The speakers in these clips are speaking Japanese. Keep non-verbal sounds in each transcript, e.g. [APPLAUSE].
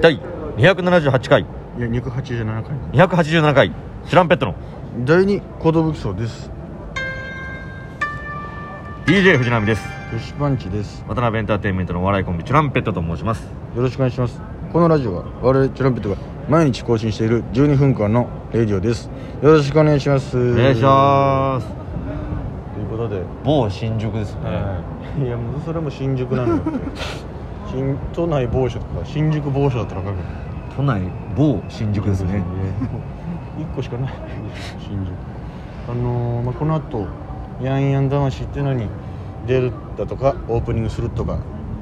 第278回。いや287回。287回。チュランペットの。第二寿荘です。DJ 藤波です。女子パンチです。渡辺エンターテインメントのお笑いコンビチュランペットと申します。よろしくお願いします。このラジオは我々チュランペットが毎日更新している12分間のレディオです。よろしくお願いします。お願いします。ということで、某新宿ですね、い。やもうそれも新宿なのよ [LAUGHS] 新都内某所とか新宿某所だったら分かる都内某新宿ですね。1個しかない。新宿。あのーまあ、この後ヤンヤン魂っていうのに出るだとかオープニングするとか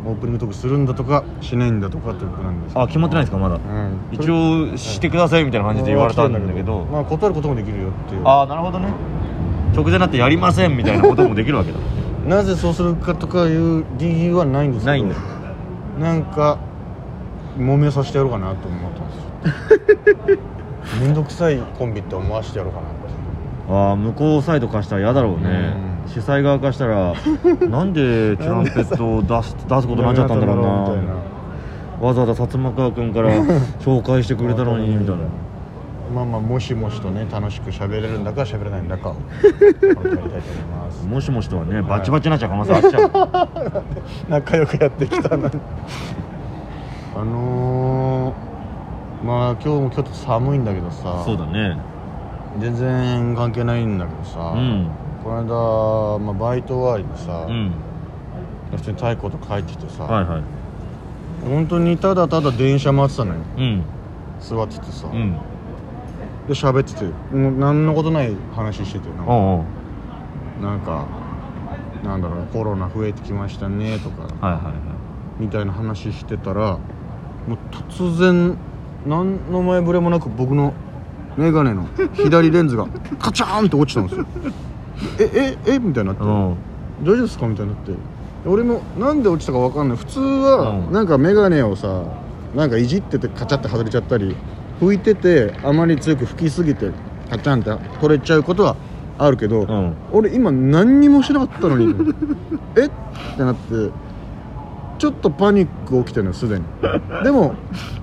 オープニングトークするんだとかしないんだとかということなんですあ決まってないですかまだ？うん。一応してくださいみたいな感じで言われたんだけど。まあ断ることもできるよっていう。ああなるほどね。直前になってやりませんみたいなこともできるわけだ。なぜそうするかとかいう理由はないんですけど。ないんだなんか揉めさせてやろうかなと思ったんですよ。[LAUGHS] めんどくさいコンビって思わせてやろうかなああ向こうサイドからしたら嫌だろうね。うん。主催側からしたら [LAUGHS] なんでトランペットを出す出すことになっちゃったんだろうな。みたいな。わざわざ薩摩川君から紹介してくれたのにみたいなまあまあもしもしとね楽しく喋れるんだか喋れないんだかを [LAUGHS] やりたいと思います。もしもしとはねバチバチになっちゃう可能性あっちゃう。[LAUGHS] 仲良くやってきたのに。あのー、まあ今日もちょっと寒いんだけどさ。そうだね。全然関係ないんだけどさ、うん。この間、まあ、バイト終わりでさ、うん。普通に太鼓とか帰ってきてさ、はいはい。本当にただただ電車待ってたのよ。うん。座っててさ、うんで喋っててもう何のことない話しててなんか。おうおうなんかなんだろうなコロナ増えてきましたねとかはいはいはみたいな話してたらもう突然何の前触れもなく僕の眼鏡の左レンズが [LAUGHS] カチャーンって落ちたんですよ。えええみたいになっていうん。大丈夫ですかみたいになって。俺もなんで落ちたか分かんない。普通はうん。なんか眼鏡をさなんかいじっててカチャって外れちゃったり拭いててあまり強く拭きすぎてカチャンって取れちゃうことはあるけど、うん。俺今何にもしなかったのに [LAUGHS] えっ？てなってちょっとパニック起きてるのよすでに。でも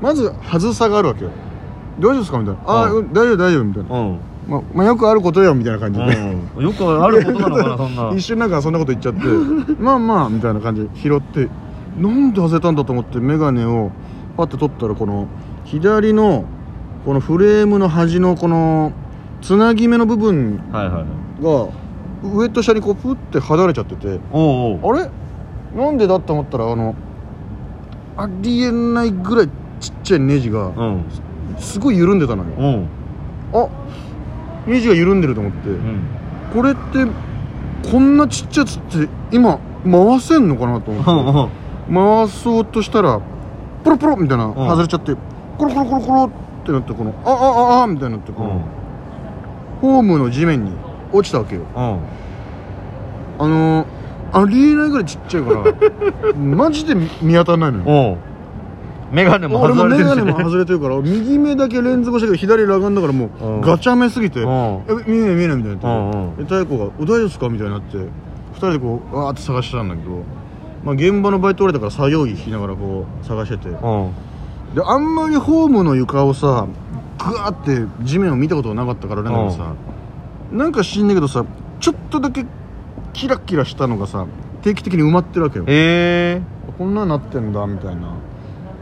まず外さがあるわけよ。大丈夫ですか？みたいな。ああ、ううん。大丈夫大丈夫みたいな、うん。まあ、まあよくあることよみたいな感じで、うん。よくあることなのかなそんな。[LAUGHS] 一瞬なんかそんなこと言っちゃって。まあまあみたいな感じで拾ってなんで外れたんだと思って眼鏡をパッて取ったらこの左のこのフレームの端のこのつなぎ目の部分はいはいが上と下にこうプって離れちゃってておうおう。あれ？なんでだって思ったらあのありえないぐらいちっちゃいネジがうん。すごい緩んでたのよ。うん。あネジが緩んでると思って、うん。これってこんなちっちゃいやつって今回せんのかなと思って。回そうとしたらポロポロみたいな外れちゃってコロコロコロコロってなってこのああああみたいになってこのうん。ホームの地面に落ちたわけよ。うん。あのー、ありえないぐらいちっちゃいから [LAUGHS] マジで見見当たらないのよ。おうメガネも俺も外れてるし。眼鏡も外れてるから [LAUGHS] 右目だけレンズ越しだけど左裸眼だからもううん。ガチャ目すぎてうん。え見えない見えないみたいになうんうん。ってで太鼓が「お大丈夫ですか?」みたいになって2人でこうわーって探してたんだけど、まあ、現場のバイト俺だから作業着着ながらこう探してて。でうんあんまりホームの床をさグワーって地面を見たことがなかったからなんだけどさなんか知んないけどさちょっとだけキラキラしたのがさ定期的に埋まってるわけよ。え。こんなんなってんだみたいな。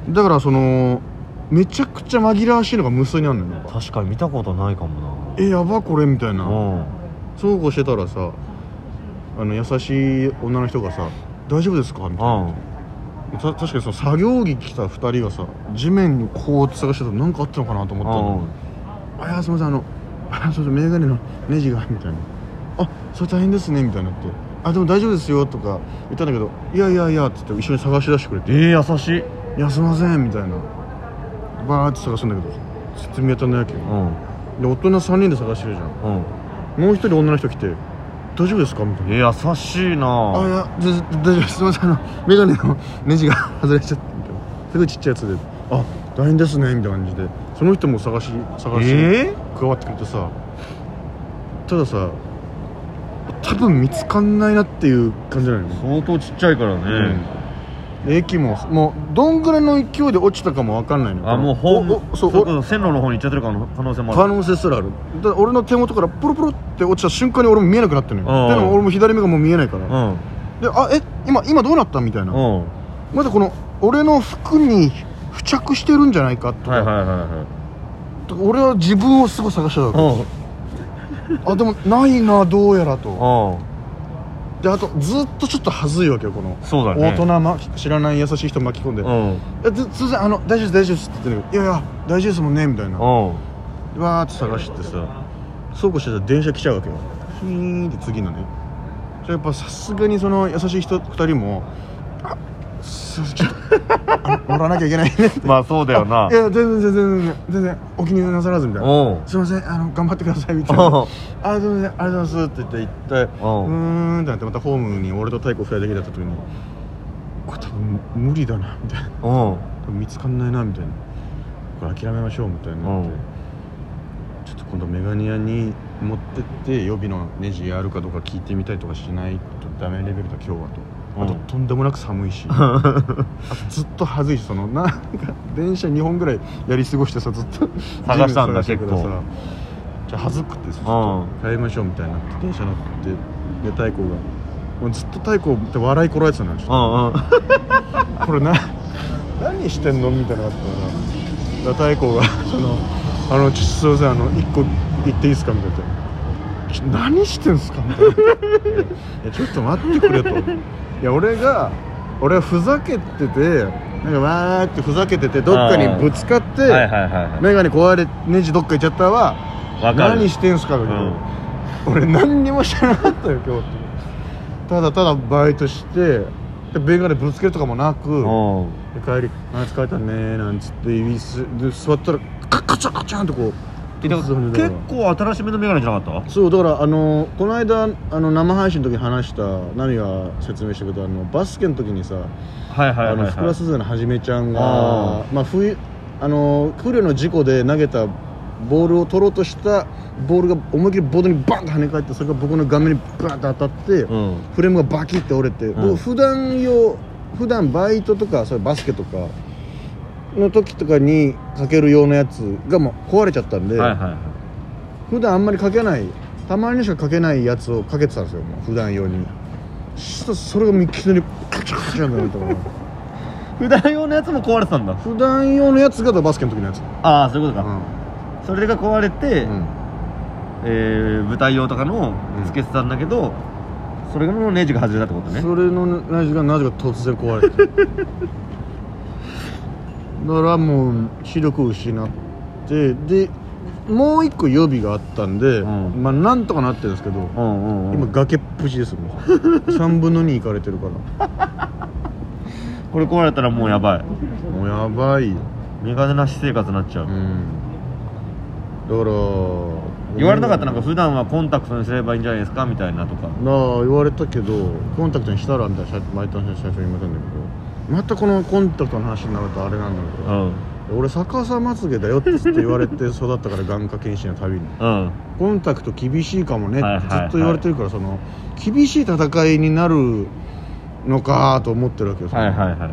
だからそのめちゃくちゃ紛らわしいのが無数にあるのよなんか。ー、確かに見たことないかもえやばこれみたいな。なうん。そうこうしてたらさあの優しい女の人がさ「大丈夫ですか?」みたいなた確かにその作業着着た2人がさ地面にこう探してたら何かあったのかなと思ったの「あいやすみませんあの [LAUGHS] あそうそう眼鏡のネジが」みたいな「あそれ大変ですね」みたいになって「あでも大丈夫ですよ」とか言ったんだけど「いやいやいや」って言って一緒に探し出してくれて。えー、優しい「いやすいません」みたいな。バーって探すんだけど絶対見当たんないわけよ。うん。で大人3人で探してるじゃん。うん。もう一人女の人来て「大丈夫ですか?」みたいな。えー、優しいな。あいや大丈夫です。すみません。あの眼鏡のネジが [LAUGHS] 外れちゃってみたいなすごいちっちゃいやつで。あ大変ですね。みたいな感じで。その人も探し探し、え加わってくれてさ。たださ多分見つかんないなっていう感じなのよね、相当ちっちゃいからね、駅ももうどんぐらいの勢いで落ちたかも分かんないのよあもうホームそう線路の方に行っちゃってる可能可能性もあ可る能性すらある。だ俺の手元からプロプロって落ちた瞬間に俺も見えなくなってるのよ。うん。でも俺も左目がもう見えないから。うん。であえ今今どうなったみたいな。うん。まだこの俺の服に付着してるんじゃないかとか,、はいはいはいはい。俺は自分をすごい探してたわけうん。あでもないなどうやらと。うんであとずっとちょっと恥ずいわけよこの。そうだね。大人、ま、知らない優しい人巻き込んで「うん。いやず突然あの大丈夫です大丈夫です」って言ってんだけど「いやいや大丈夫ですもんね」みたいな。うん。わーって探してさそうこうしてたら電車来ちゃうわけよ。ヒーンって次のね。じゃあやっぱさすがにその優しい人2人も「あ乗らなきゃいけないね」まあそうだよな。いや全然全然全然。全然お気になさらずみたいな。う。んすいませんあの頑張ってくださいみたいな。う。んあすいませんありがとうございますって言って行ってううんーんってなってまたホームに俺と太鼓2人だけだった時にこれ多分無理だなみたいな。見つかんないなみたいな。これ諦めましょうみたいになちょっと今度メガネ屋に持ってって予備のネジあるかどうか聞いてみたりとかしないとダメレベルだ今日はとあと、うん。とんでもなく寒いし。[LAUGHS] あとずっと恥ずいしそのなんか電車2本ぐらいやり過ごしてさずっと。探したんだ結構。じゃあ恥ずくてさ帰りましょうみたいになって電車乗ってで太鼓が。もうずっと太鼓って笑いこらえてたのよちょっと。これな何してんのみたいなのがあったら太鼓がその「あのちょすいませんあの一個言っていいですか?」みたいな「ちょ何してんすか?」みたいな「いやちょっと待ってくれ」と「いや俺が俺はふざけててなんかわーってふざけててどっかにぶつかって、はいはいはいはい。眼鏡壊れネジどっか行っちゃったわ。わかる。何してんすかだけど、うん。俺何にも知らなかったよ今日。ただただバイトしてで眼鏡ぶつけるとかもなく、うん。で帰り「あ疲れたね」なんつって指すで座ったらカッカチャカチャンとこう結構新しめのメガネじゃなかった？そうだからあのこの間あの生配信の時に話した何が説明したけどあのバスケの時にさ福田鈴のはじめちゃんがあまあ冬あのクレの事故で投げたボールを取ろうとしたボールが思いっきりボードにバンと跳ね返ってそれが僕の顔面にバンと当たって、うん。フレームがバキって折れて、ん。僕普段用普段バイトとかそういうバスケとかの時とかにかける用のやつがもう壊れちゃったんで、はいはいはい。普段あんまりかけないたまにしかかけないやつをかけてたんですよもう普段用に。そしたらそれがいきなりカチャカチャになったから普段用のやつも壊れてたんだ。普段用のやつがバスケの時のやつ。ああそういうことか、うん。それが壊れて、うん。えー舞台用とかのうん。つけてたんだけど、それのネジが外れたってことね。それのネジがなぜか突然壊れて [LAUGHS] だからもう視力を失ってでもう一個予備があったんで、うん。まあなんとかなってるんですけど、うんうん、うん、今崖っぷちですもう。3分の2いかれてるから。これ壊れたらもうやばい。もうやばいよ。メガネなし生活になっちゃう、うん。だから言われなかったなんか普段はコンタクトにすればいいんじゃないですかみたいなとか。なあ言われたけどコンタクトにしたらみたいな社バイトの社長に言われたんだけどまたこのコンタクトの話になるとあれなんだけど、うん。俺逆さまつげだよって言われて育ったから眼科検診のたびに。うん。コンタクト厳しいかもねってずっと言われてるからその厳しい戦いになるのかと思ってるわけよ、はいはいはい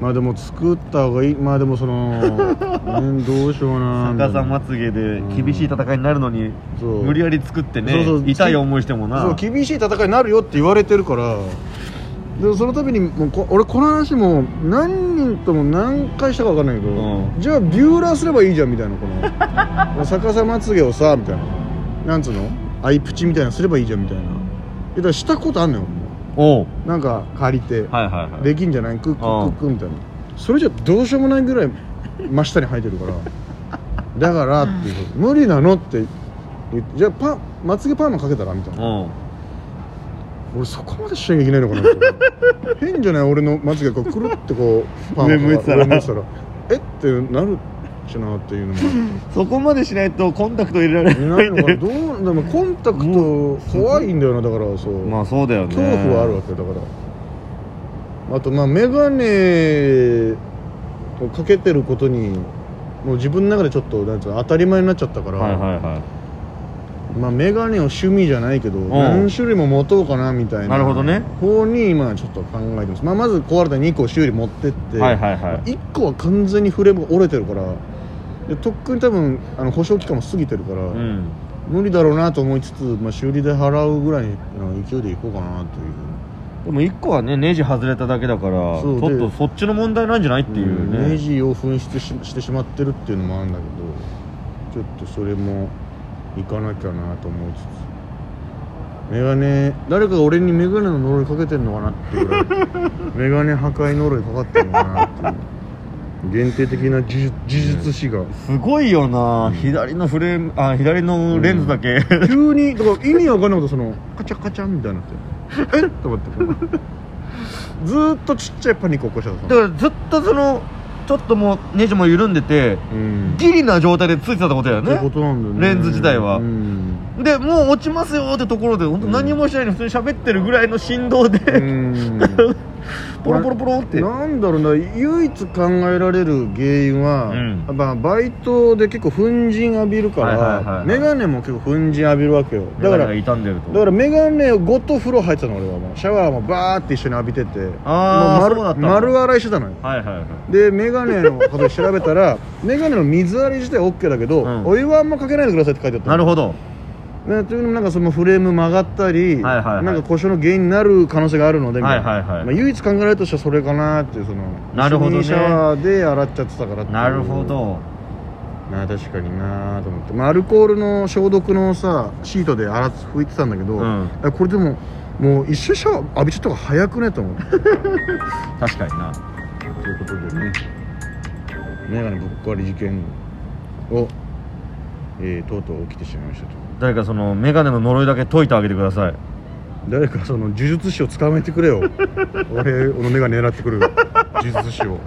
まあでも作った方がいい。まあでもその、[LAUGHS] ね、どうしような逆さまつげで厳しい戦いになるのに無理やり作ってねそうそう。痛い思いしてもな。そう厳しい戦いになるよって言われてるからでもその度にもうこ俺この話も何人とも何回したか分かんないけど、うん。じゃあビューラーすればいいじゃんみたいなこの。[LAUGHS] 逆さまつげをさみたいな。なんつうの？アイプチみたいなのすればいいじゃんみたいな。だからしたことあんのよおう。なんか借りて、はいはいはい。できんじゃない？クックうん。クックみたいな。それじゃどうしようもないぐらい真下に生えてるから。だからっていう無理なのって言ってじゃあパンまつげパーマかけたらみたいな。うん俺そこまでしなきゃいけないのかな。変じゃない？俺のまつげがこうくるってこうパーマ上向いてたら。え？ってなるしなっていうのも。[LAUGHS] そこまでしないとコンタクト入れられない。いのかな？どうでもコンタクト怖いんだよなだからそう、まあそうだよね。恐怖はあるわけだから。あとまあ眼鏡をかけてることにもう自分の中でちょっとなんつうの当たり前になっちゃったから、はいはいはいまあメガネを趣味じゃないけど何種類も持とうかなみたいななるほどね。方に今ちょっと考えてます、まあ、まず壊れた2個修理持ってって、はいはいはい。1個は完全にフレームが折れてるからでとっくに多分あの保証期間も過ぎてるから、うん。無理だろうなと思いつつ、まあ、修理代払うぐらいの勢いでいこうかなという。でも1個はねネジ外れただけだからちょっとそっちの問題なんじゃないっていうね、ネジを紛失ししてしまってるっていうのもあるんだけどちょっとそれもいかなきゃなと思いつつ。メガネ誰かが俺にメガネの呪いかけてんのかなっていうぐらい。[LAUGHS] メガネ破壊呪いかかってんのかなっていう限定的な呪術呪術師が。すごいよな、左のフレームあ左のレンズだけ、急にだから意味わかんないことそのカチャカチャンみたいになって。[LAUGHS] えっと思って。ずーっとちっちゃいパニック起こしちゃった。だからずっとそのちょっともうネジも緩んでてうん。ギリな状態でついてたってことだよねね。レンズ自体は。うん。でもう落ちますよってところで本当何もしないのに普通に喋ってるぐらいの振動で、うん [LAUGHS] ポロポロポロって。なんだろうな唯一考えられる原因は、うん。やっぱバイトで結構粉塵浴びるから、はいはいはいはい。メガネも結構粉塵浴びるわけよ。だからだ傷んでると。からメガネごと風呂入ってたの俺はもうシャワーもバーって一緒に浴びててあーもう丸丸洗いしてたのよ。はいはいはい。でメガネのことで調べたら [LAUGHS] メガネの水洗い自体 OK だけど、うん。お湯はあんまかけないでくださいって書いてあったの。なるほどね、というのもなんかそのフレーム曲がったり、はいはいはい。なんか故障の原因になる可能性があるので、はいはいはい。まあ、唯一考えられるとしたらそれかなっていうそのなるほどね。シャワーで洗っちゃってたからなるほど。な確かになと思って、まあ、アルコールの消毒のさシートで洗っ拭いてたんだけど、うん。あこれでももう一緒にシャワー浴びちゃった方が早くねと思って [LAUGHS] 確かにな。ということでね。メガネぶっ壊り事件を、えーとうとう起きてしまいましたと誰かそのメガネの呪いだけ解いてあげてください。誰かその呪術師を捕まえてくれよ。俺の眼鏡狙ってくる呪術師を。